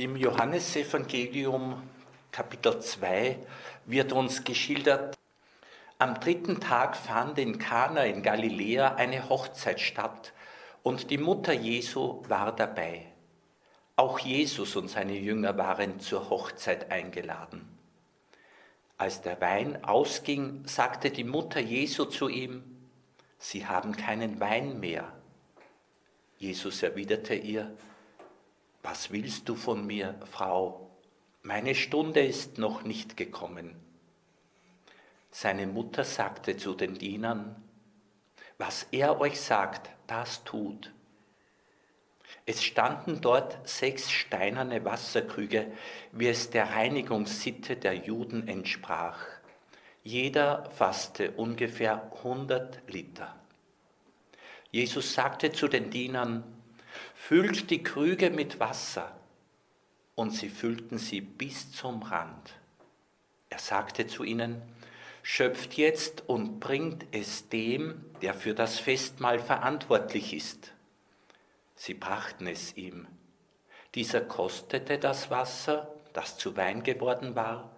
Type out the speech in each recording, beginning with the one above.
Im Johannesevangelium Kapitel 2 wird uns geschildert, am dritten Tag fand in Kana in Galiläa eine Hochzeit statt und die Mutter Jesu war dabei. Auch Jesus und seine Jünger waren zur Hochzeit eingeladen. Als der Wein ausging, sagte die Mutter Jesu zu ihm, Sie haben keinen Wein mehr. Jesus erwiderte ihr, Was willst du von mir, Frau? Meine Stunde ist noch nicht gekommen. Seine Mutter sagte zu den Dienern, Was er euch sagt, das tut. Es standen dort sechs steinerne Wasserkrüge, wie es der Reinigungssitte der Juden entsprach. Jeder fasste ungefähr 100 Liter. Jesus sagte zu den Dienern, füllt die Krüge mit Wasser. Und sie füllten sie bis zum Rand. Er sagte zu ihnen, schöpft jetzt und bringt es dem, der für das Festmahl verantwortlich ist. Sie brachten es ihm. Dieser kostete das Wasser, das zu Wein geworden war.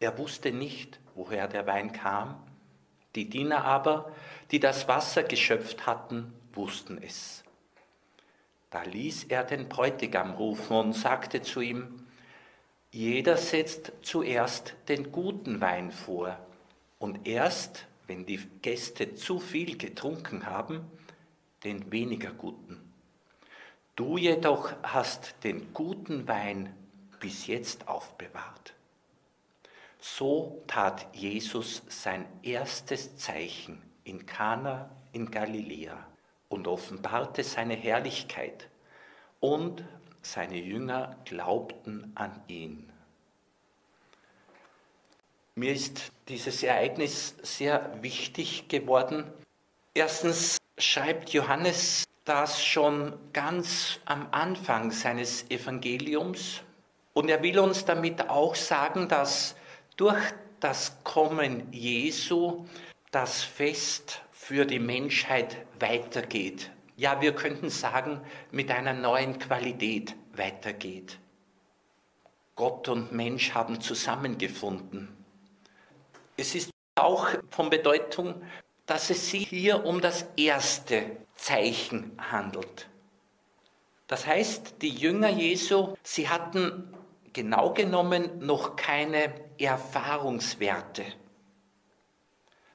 Er wusste nicht, woher der Wein kam. Die Diener aber, die das Wasser geschöpft hatten, wussten es. Da ließ er den Bräutigam rufen und sagte zu ihm, jeder setzt zuerst den guten Wein vor und erst, wenn die Gäste zu viel getrunken haben, den weniger guten. Du jedoch hast den guten Wein bis jetzt aufbewahrt. So tat Jesus sein erstes Zeichen in Kana in Galiläa und offenbarte seine Herrlichkeit und seine Jünger glaubten an ihn. Mir ist dieses Ereignis sehr wichtig geworden. Erstens schreibt Johannes das schon ganz am Anfang seines Evangeliums. Und er will uns damit auch sagen, dass durch das Kommen Jesu das Fest für die Menschheit weitergeht. Ja, wir könnten sagen, mit einer neuen Qualität weitergeht. Gott und Mensch haben zusammengefunden. Es ist auch von Bedeutung, dass es sich hier um das erste Zeichen handelt. Das heißt, die Jünger Jesu, sie hatten genau genommen noch keine Erfahrungswerte.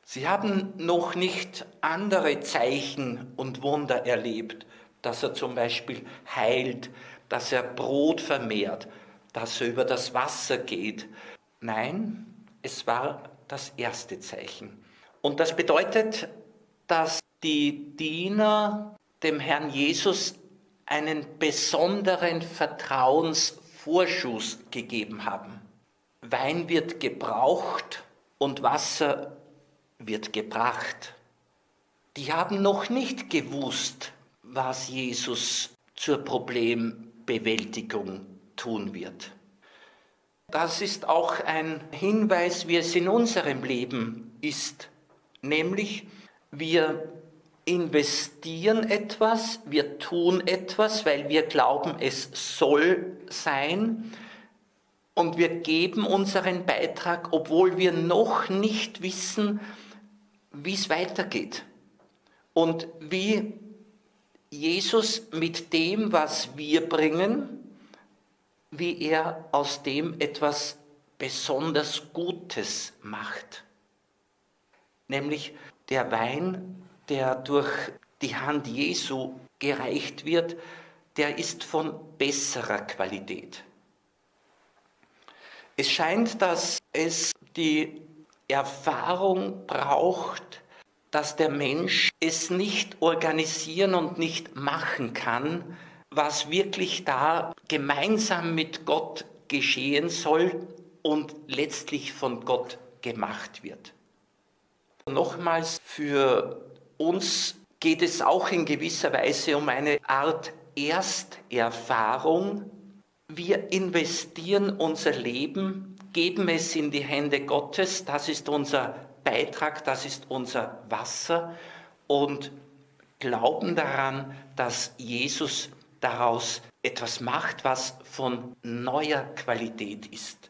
Sie haben noch nicht andere Zeichen und Wunder erlebt, dass er zum Beispiel heilt, dass er Brot vermehrt, dass er über das Wasser geht. Nein, es war das erste Zeichen. Und das bedeutet, dass die Diener dem Herrn Jesus einen besonderen Vertrauensvorschuss gegeben haben. Wein wird gebraucht und Wasser wird gebracht. Die haben noch nicht gewusst, was Jesus zur Problembewältigung tun wird. Das ist auch ein Hinweis, wie es in unserem Leben ist, nämlich wir investieren etwas, wir tun etwas, weil wir glauben, es soll sein. Und wir geben unseren Beitrag, obwohl wir noch nicht wissen, wie es weitergeht. Und wie Jesus mit dem, was wir bringen, wie er aus dem etwas besonders Gutes macht. Nämlich der Wein der durch die Hand Jesu gereicht wird, der ist von besserer Qualität. Es scheint, dass es die Erfahrung braucht, dass der Mensch es nicht organisieren und nicht machen kann, was wirklich da gemeinsam mit Gott geschehen soll und letztlich von Gott gemacht wird. Nochmals für uns geht es auch in gewisser Weise um eine Art Ersterfahrung. Wir investieren unser Leben, geben es in die Hände Gottes, das ist unser Beitrag, das ist unser Wasser und glauben daran, dass Jesus daraus etwas macht, was von neuer Qualität ist.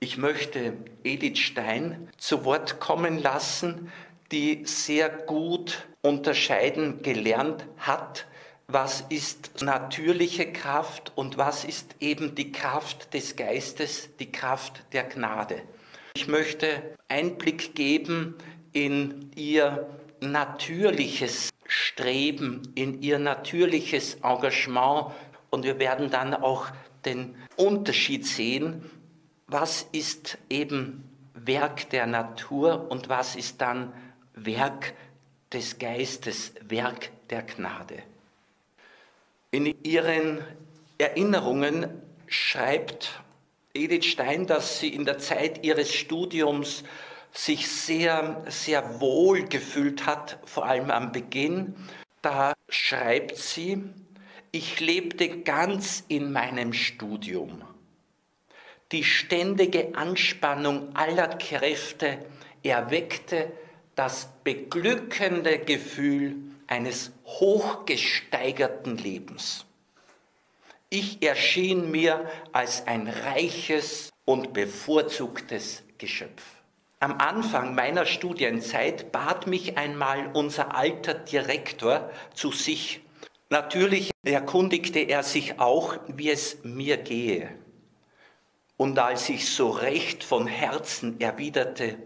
Ich möchte Edith Stein zu Wort kommen lassen, die sehr gut unterscheiden gelernt hat, was ist natürliche Kraft und was ist eben die Kraft des Geistes, die Kraft der Gnade. Ich möchte Einblick geben in ihr natürliches Streben, in ihr natürliches Engagement und wir werden dann auch den Unterschied sehen, was ist eben Werk der Natur und was ist dann Werk des Geistes, Werk der Gnade. In ihren Erinnerungen schreibt Edith Stein, dass sie in der Zeit ihres Studiums sich sehr, sehr wohl gefühlt hat, vor allem am Beginn. Da schreibt sie, ich lebte ganz in meinem Studium. Die ständige Anspannung aller Kräfte erweckte das beglückende Gefühl eines hochgesteigerten Lebens. Ich erschien mir als ein reiches und bevorzugtes Geschöpf. Am Anfang meiner Studienzeit bat mich einmal unser alter Direktor zu sich. Natürlich erkundigte er sich auch, wie es mir gehe. Und als ich so recht von Herzen erwiderte,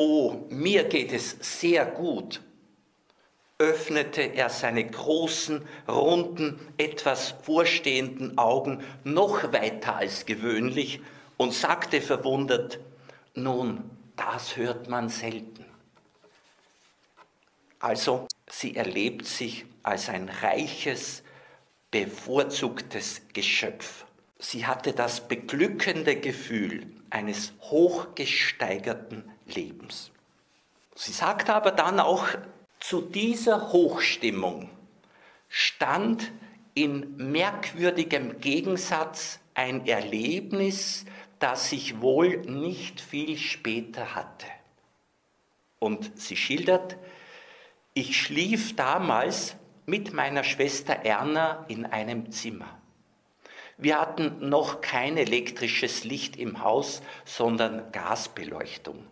oh, mir geht es sehr gut, öffnete er seine großen, runden, etwas vorstehenden Augen noch weiter als gewöhnlich und sagte verwundert, nun, das hört man selten. Also, sie erlebt sich als ein reiches, bevorzugtes Geschöpf. Sie hatte das beglückende Gefühl eines hochgesteigerten Lebens. Sie sagte aber dann auch, zu dieser Hochstimmung stand in merkwürdigem Gegensatz ein Erlebnis, das ich wohl nicht viel später hatte. Und sie schildert, ich schlief damals mit meiner Schwester Erna in einem Zimmer. Wir hatten noch kein elektrisches Licht im Haus, sondern Gasbeleuchtung.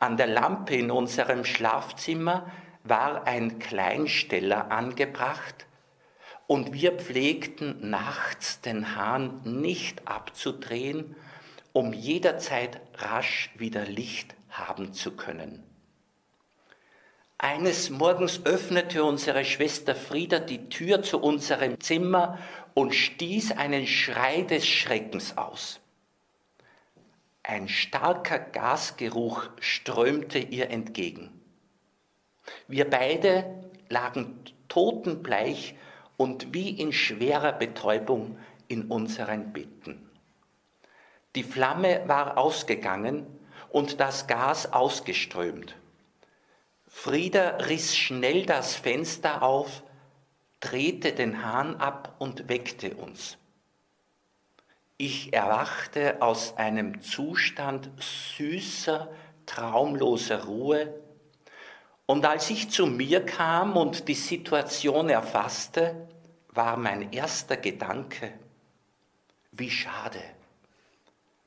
An der Lampe in unserem Schlafzimmer war ein Kleinsteller angebracht und wir pflegten nachts den Hahn nicht abzudrehen, um jederzeit rasch wieder Licht haben zu können. Eines Morgens öffnete unsere Schwester Frieda die Tür zu unserem Zimmer und stieß einen Schrei des Schreckens aus. Ein starker Gasgeruch strömte ihr entgegen. Wir beide lagen totenbleich und wie in schwerer Betäubung in unseren Betten. Die Flamme war ausgegangen und das Gas ausgeströmt. Frieda riss schnell das Fenster auf, drehte den Hahn ab und weckte uns. Ich erwachte aus einem Zustand süßer, traumloser Ruhe, und als ich zu mir kam und die Situation erfasste, war mein erster Gedanke, wie schade.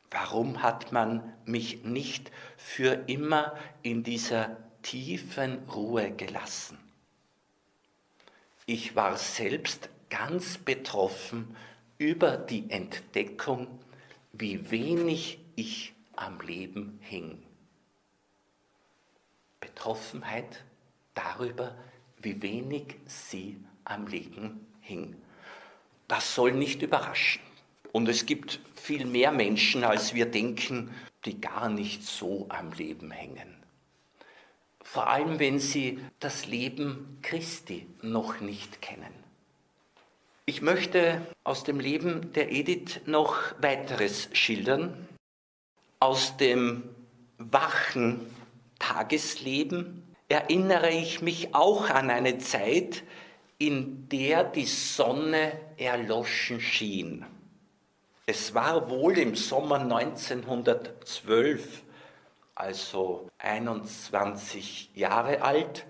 Warum hat man mich nicht für immer in dieser tiefen Ruhe gelassen. Ich war selbst ganz betroffen über die Entdeckung, wie wenig ich am Leben hing. Betroffenheit darüber, wie wenig sie am Leben hing. Das soll nicht überraschen. Und es gibt viel mehr Menschen, als wir denken, die gar nicht so am Leben hängen vor allem wenn sie das Leben Christi noch nicht kennen. Ich möchte aus dem Leben der Edith noch weiteres schildern. Aus dem wachen Tagesleben erinnere ich mich auch an eine Zeit, in der die Sonne erloschen schien. Es war wohl im Sommer 1912 also 21 Jahre alt,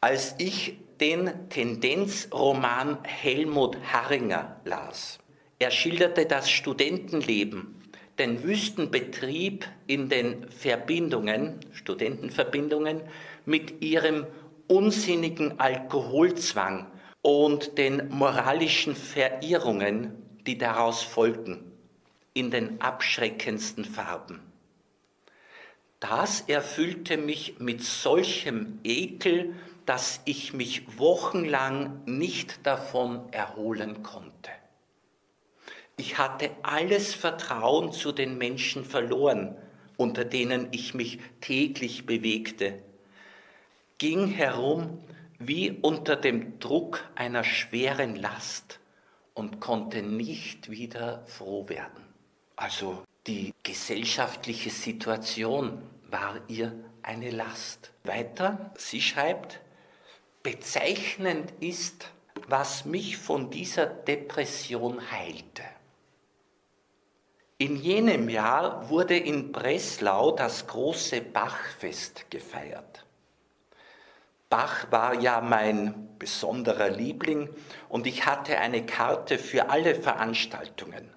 als ich den Tendenzroman Helmut Harringer las. Er schilderte das Studentenleben, den Wüstenbetrieb in den Verbindungen, Studentenverbindungen, mit ihrem unsinnigen Alkoholzwang und den moralischen Verirrungen, die daraus folgten, in den abschreckendsten Farben. Das erfüllte mich mit solchem Ekel, dass ich mich wochenlang nicht davon erholen konnte. Ich hatte alles Vertrauen zu den Menschen verloren, unter denen ich mich täglich bewegte, ging herum wie unter dem Druck einer schweren Last und konnte nicht wieder froh werden. Also die gesellschaftliche Situation war ihr eine Last. Weiter, sie schreibt, Bezeichnend ist, was mich von dieser Depression heilte. In jenem Jahr wurde in Breslau das große Bachfest gefeiert. Bach war ja mein besonderer Liebling und ich hatte eine Karte für alle Veranstaltungen.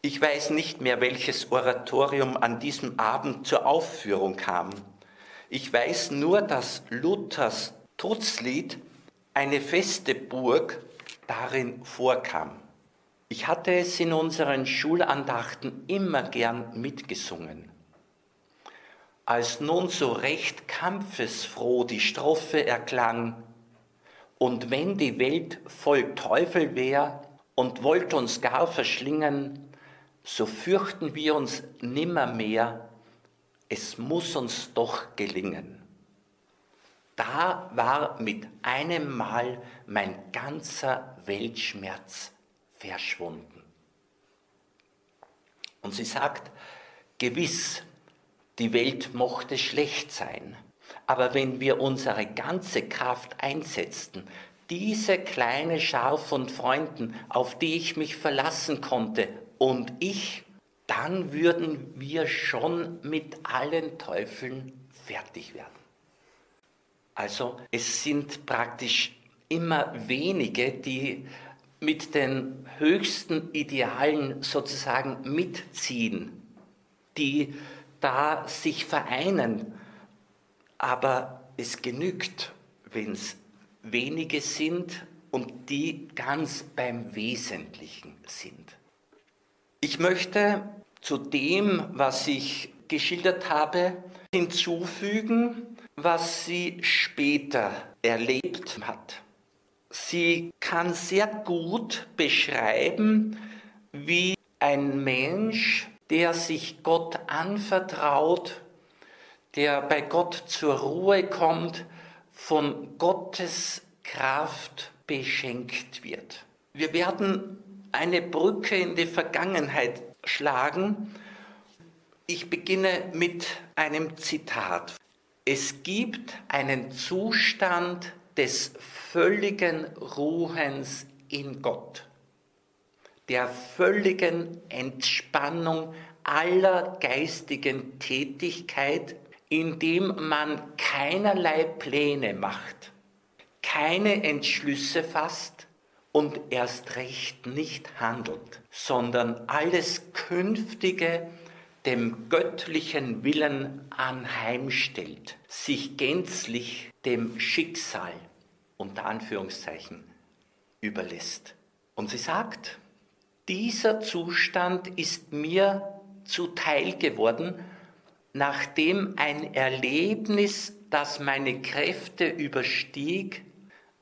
Ich weiß nicht mehr, welches Oratorium an diesem Abend zur Aufführung kam. Ich weiß nur, dass Luthers Trutzlied eine feste Burg darin vorkam. Ich hatte es in unseren Schulandachten immer gern mitgesungen. Als nun so recht kampfesfroh die Strophe erklang, und wenn die Welt voll Teufel wär und wollt uns gar verschlingen, so fürchten wir uns nimmermehr, es muss uns doch gelingen da war mit einem Mal mein ganzer Weltschmerz verschwunden. Und sie sagt, gewiss, die Welt mochte schlecht sein, aber wenn wir unsere ganze Kraft einsetzten, diese kleine Schar von Freunden, auf die ich mich verlassen konnte, und ich, dann würden wir schon mit allen Teufeln fertig werden. Also es sind praktisch immer wenige, die mit den höchsten Idealen sozusagen mitziehen, die da sich vereinen. Aber es genügt, wenn es wenige sind und die ganz beim Wesentlichen sind. Ich möchte zu dem, was ich geschildert habe, hinzufügen, was sie später erlebt hat. Sie kann sehr gut beschreiben, wie ein Mensch, der sich Gott anvertraut, der bei Gott zur Ruhe kommt, von Gottes Kraft beschenkt wird. Wir werden eine Brücke in die Vergangenheit schlagen. Ich beginne mit einem Zitat es gibt einen Zustand des völligen Ruhens in Gott, der völligen Entspannung aller geistigen Tätigkeit, indem man keinerlei Pläne macht, keine Entschlüsse fasst und erst recht nicht handelt, sondern alles Künftige dem göttlichen Willen anheimstellt, sich gänzlich dem Schicksal unter Anführungszeichen überlässt. Und sie sagt, dieser Zustand ist mir zuteil geworden, nachdem ein Erlebnis, das meine Kräfte überstieg,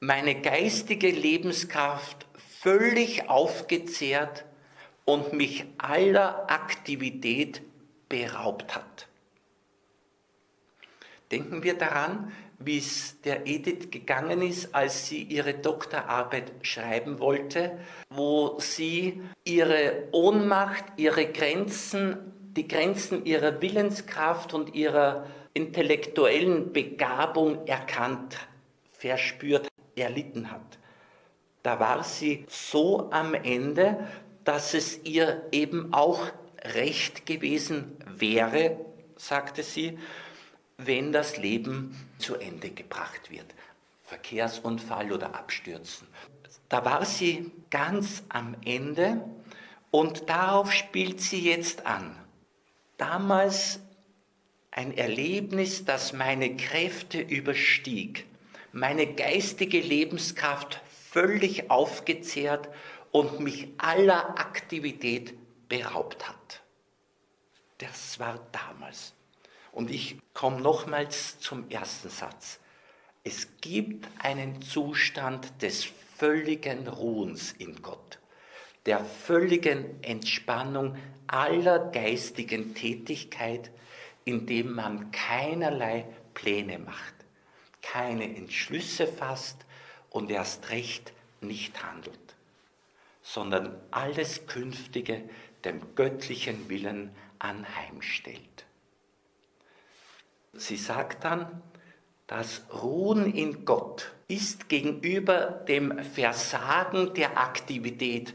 meine geistige Lebenskraft völlig aufgezehrt und mich aller Aktivität beraubt hat. Denken wir daran, wie es der Edith gegangen ist, als sie ihre Doktorarbeit schreiben wollte, wo sie ihre Ohnmacht, ihre Grenzen, die Grenzen ihrer Willenskraft und ihrer intellektuellen Begabung erkannt, verspürt, erlitten hat. Da war sie so am Ende, dass es ihr eben auch recht gewesen wäre, sagte sie, wenn das Leben zu Ende gebracht wird. Verkehrsunfall oder Abstürzen. Da war sie ganz am Ende und darauf spielt sie jetzt an. Damals ein Erlebnis, das meine Kräfte überstieg, meine geistige Lebenskraft völlig aufgezehrt und mich aller Aktivität beraubt hat. Das war damals. Und ich komme nochmals zum ersten Satz. Es gibt einen Zustand des völligen Ruhens in Gott, der völligen Entspannung aller geistigen Tätigkeit, indem man keinerlei Pläne macht, keine Entschlüsse fasst und erst recht nicht handelt, sondern alles Künftige dem göttlichen Willen anheimstellt. Sie sagt dann, das Ruhen in Gott ist gegenüber dem Versagen der Aktivität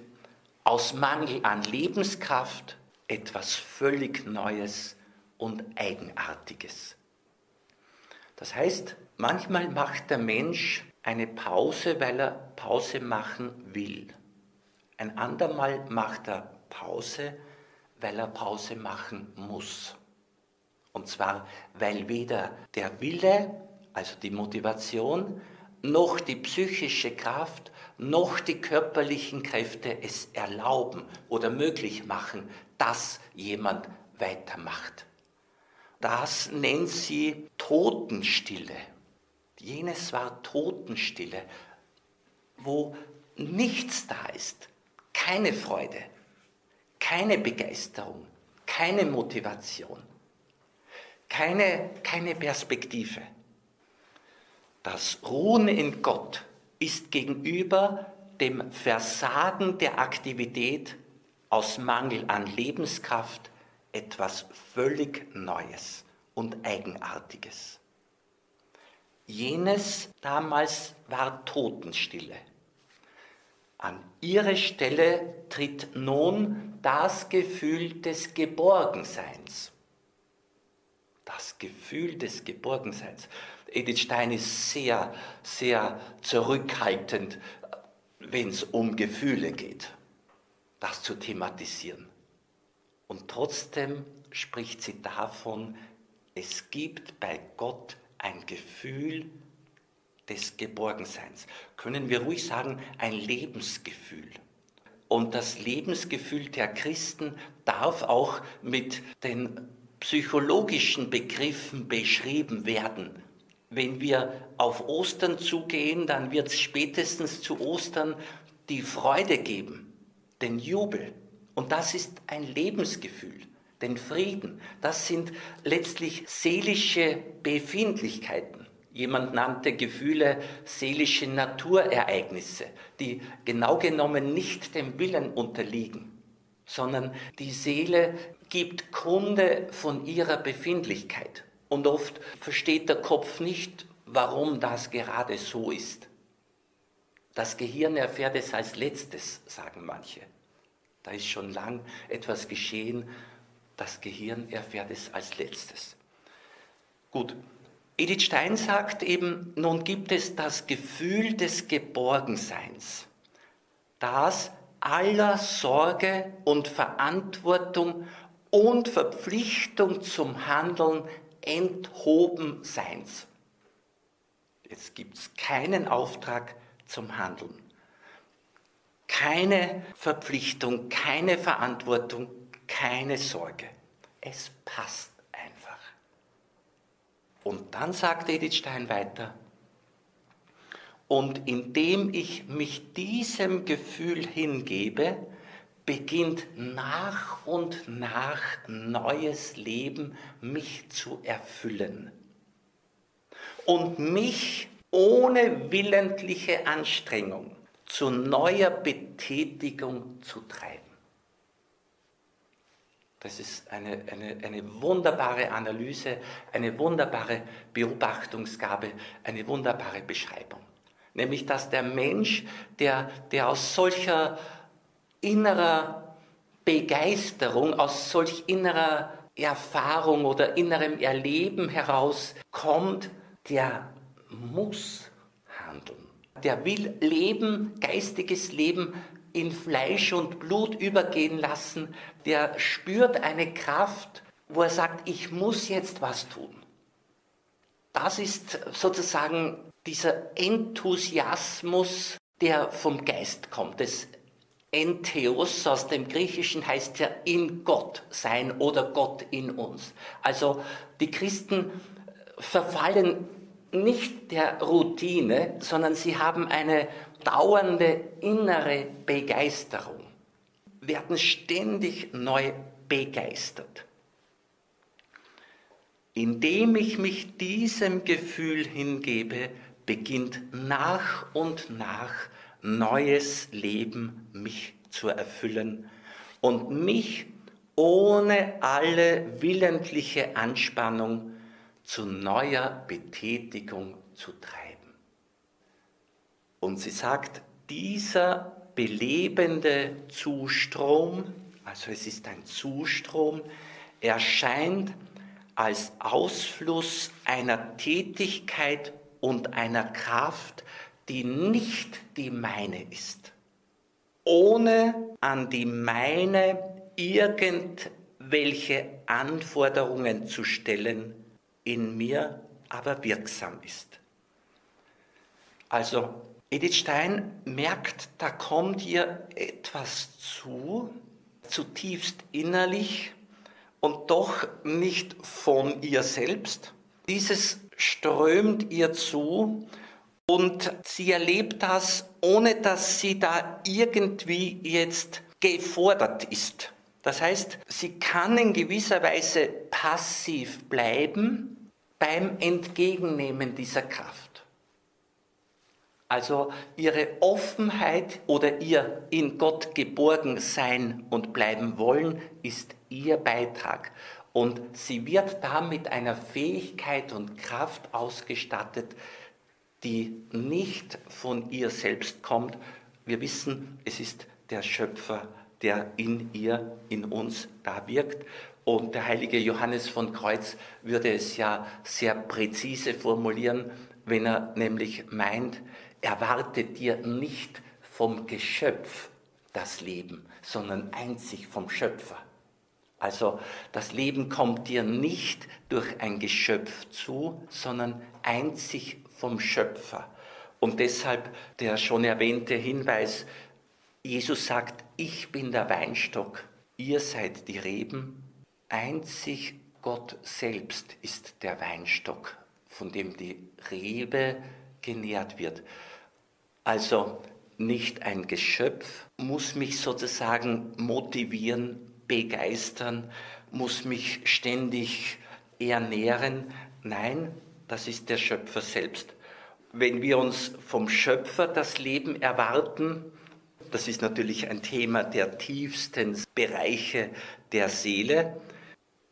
aus Mangel an Lebenskraft etwas völlig Neues und Eigenartiges. Das heißt, manchmal macht der Mensch eine Pause, weil er Pause machen will. Ein andermal macht er Pause, weil er Pause machen muss. Und zwar, weil weder der Wille, also die Motivation, noch die psychische Kraft, noch die körperlichen Kräfte es erlauben oder möglich machen, dass jemand weitermacht. Das nennt sie Totenstille. Jenes war Totenstille, wo nichts da ist, keine Freude, keine Begeisterung, keine Motivation, keine, keine Perspektive. Das Ruhen in Gott ist gegenüber dem Versagen der Aktivität aus Mangel an Lebenskraft etwas völlig Neues und Eigenartiges. Jenes damals war Totenstille. An ihre Stelle tritt nun das Gefühl des Geborgenseins. Das Gefühl des Geborgenseins. Edith Stein ist sehr, sehr zurückhaltend, wenn es um Gefühle geht, das zu thematisieren. Und trotzdem spricht sie davon, es gibt bei Gott ein Gefühl des Geborgenseins. Können wir ruhig sagen, ein Lebensgefühl. Und das Lebensgefühl der Christen darf auch mit den psychologischen Begriffen beschrieben werden. Wenn wir auf Ostern zugehen, dann wird es spätestens zu Ostern die Freude geben, den Jubel. Und das ist ein Lebensgefühl, den Frieden. Das sind letztlich seelische Befindlichkeiten. Jemand nannte Gefühle seelische Naturereignisse, die genau genommen nicht dem Willen unterliegen, sondern die Seele gibt Kunde von ihrer Befindlichkeit. Und oft versteht der Kopf nicht, warum das gerade so ist. Das Gehirn erfährt es als letztes, sagen manche. Da ist schon lang etwas geschehen, das Gehirn erfährt es als letztes. Gut, Edith Stein sagt eben, nun gibt es das Gefühl des Geborgenseins, das aller Sorge und Verantwortung und Verpflichtung zum Handeln enthoben Seins. Jetzt gibt es keinen Auftrag zum Handeln, keine Verpflichtung, keine Verantwortung, keine Sorge. Es passt. Und dann sagt Edith Stein weiter, und indem ich mich diesem Gefühl hingebe, beginnt nach und nach neues Leben mich zu erfüllen und mich ohne willentliche Anstrengung zu neuer Betätigung zu treiben. Das ist eine, eine, eine wunderbare Analyse, eine wunderbare Beobachtungsgabe, eine wunderbare Beschreibung. Nämlich, dass der Mensch, der, der aus solcher innerer Begeisterung, aus solch innerer Erfahrung oder innerem Erleben heraus kommt, der muss handeln. Der will Leben, geistiges Leben in Fleisch und Blut übergehen lassen. Der spürt eine Kraft, wo er sagt, ich muss jetzt was tun. Das ist sozusagen dieser Enthusiasmus, der vom Geist kommt. Das Entheos aus dem Griechischen heißt ja in Gott sein oder Gott in uns. Also die Christen verfallen nicht der Routine, sondern sie haben eine dauernde innere Begeisterung, werden ständig neu begeistert. Indem ich mich diesem Gefühl hingebe, beginnt nach und nach neues Leben mich zu erfüllen und mich ohne alle willentliche Anspannung zu neuer Betätigung zu treiben. Und sie sagt, dieser belebende Zustrom, also es ist ein Zustrom, erscheint als Ausfluss einer Tätigkeit und einer Kraft, die nicht die meine ist, ohne an die meine irgendwelche Anforderungen zu stellen, in mir aber wirksam ist. Also Edith Stein merkt, da kommt ihr etwas zu, zutiefst innerlich und doch nicht von ihr selbst. Dieses strömt ihr zu und sie erlebt das, ohne dass sie da irgendwie jetzt gefordert ist. Das heißt, sie kann in gewisser Weise passiv bleiben beim Entgegennehmen dieser Kraft. Also ihre Offenheit oder ihr in Gott geborgen sein und bleiben wollen ist ihr Beitrag. Und sie wird da mit einer Fähigkeit und Kraft ausgestattet, die nicht von ihr selbst kommt. Wir wissen, es ist der Schöpfer, der in ihr, in uns da wirkt. Und der heilige Johannes von Kreuz würde es ja sehr präzise formulieren, wenn er nämlich meint, erwarte dir nicht vom Geschöpf das Leben, sondern einzig vom Schöpfer. Also das Leben kommt dir nicht durch ein Geschöpf zu, sondern einzig vom Schöpfer. Und deshalb der schon erwähnte Hinweis, Jesus sagt, ich bin der Weinstock, ihr seid die Reben, einzig Gott selbst ist der Weinstock, von dem die Rebe genährt wird. Also nicht ein Geschöpf muss mich sozusagen motivieren, begeistern, muss mich ständig ernähren. Nein, das ist der Schöpfer selbst. Wenn wir uns vom Schöpfer das Leben erwarten, das ist natürlich ein Thema der tiefsten Bereiche der Seele,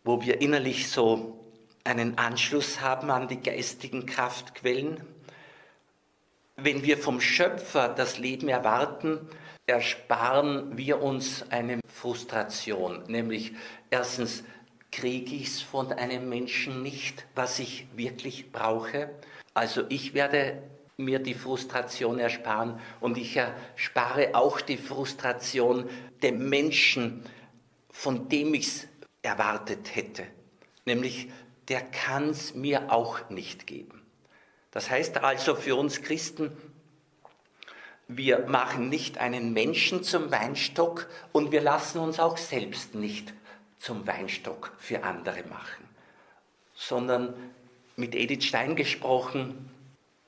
wo wir innerlich so einen Anschluss haben an die geistigen Kraftquellen. Wenn wir vom Schöpfer das Leben erwarten, ersparen wir uns eine Frustration, nämlich erstens kriege ich es von einem Menschen nicht, was ich wirklich brauche. Also ich werde mir die Frustration ersparen und ich erspare auch die Frustration dem Menschen, von dem ich es erwartet hätte. Nämlich, der kann es mir auch nicht geben. Das heißt also für uns Christen, wir machen nicht einen Menschen zum Weinstock und wir lassen uns auch selbst nicht zum Weinstock für andere machen, sondern mit Edith Stein gesprochen,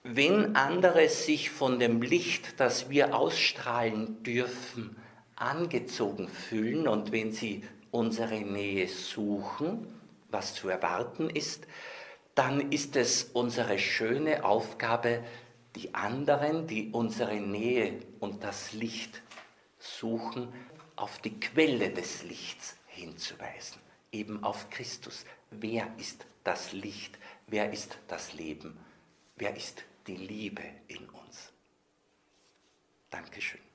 wenn andere sich von dem Licht, das wir ausstrahlen dürfen, angezogen fühlen und wenn sie unsere Nähe suchen, was zu erwarten ist, dann ist es unsere schöne Aufgabe, die anderen, die unsere Nähe und das Licht suchen, auf die Quelle des Lichts hinzuweisen, eben auf Christus. Wer ist das Licht? Wer ist das Leben? Wer ist die Liebe in uns? Dankeschön.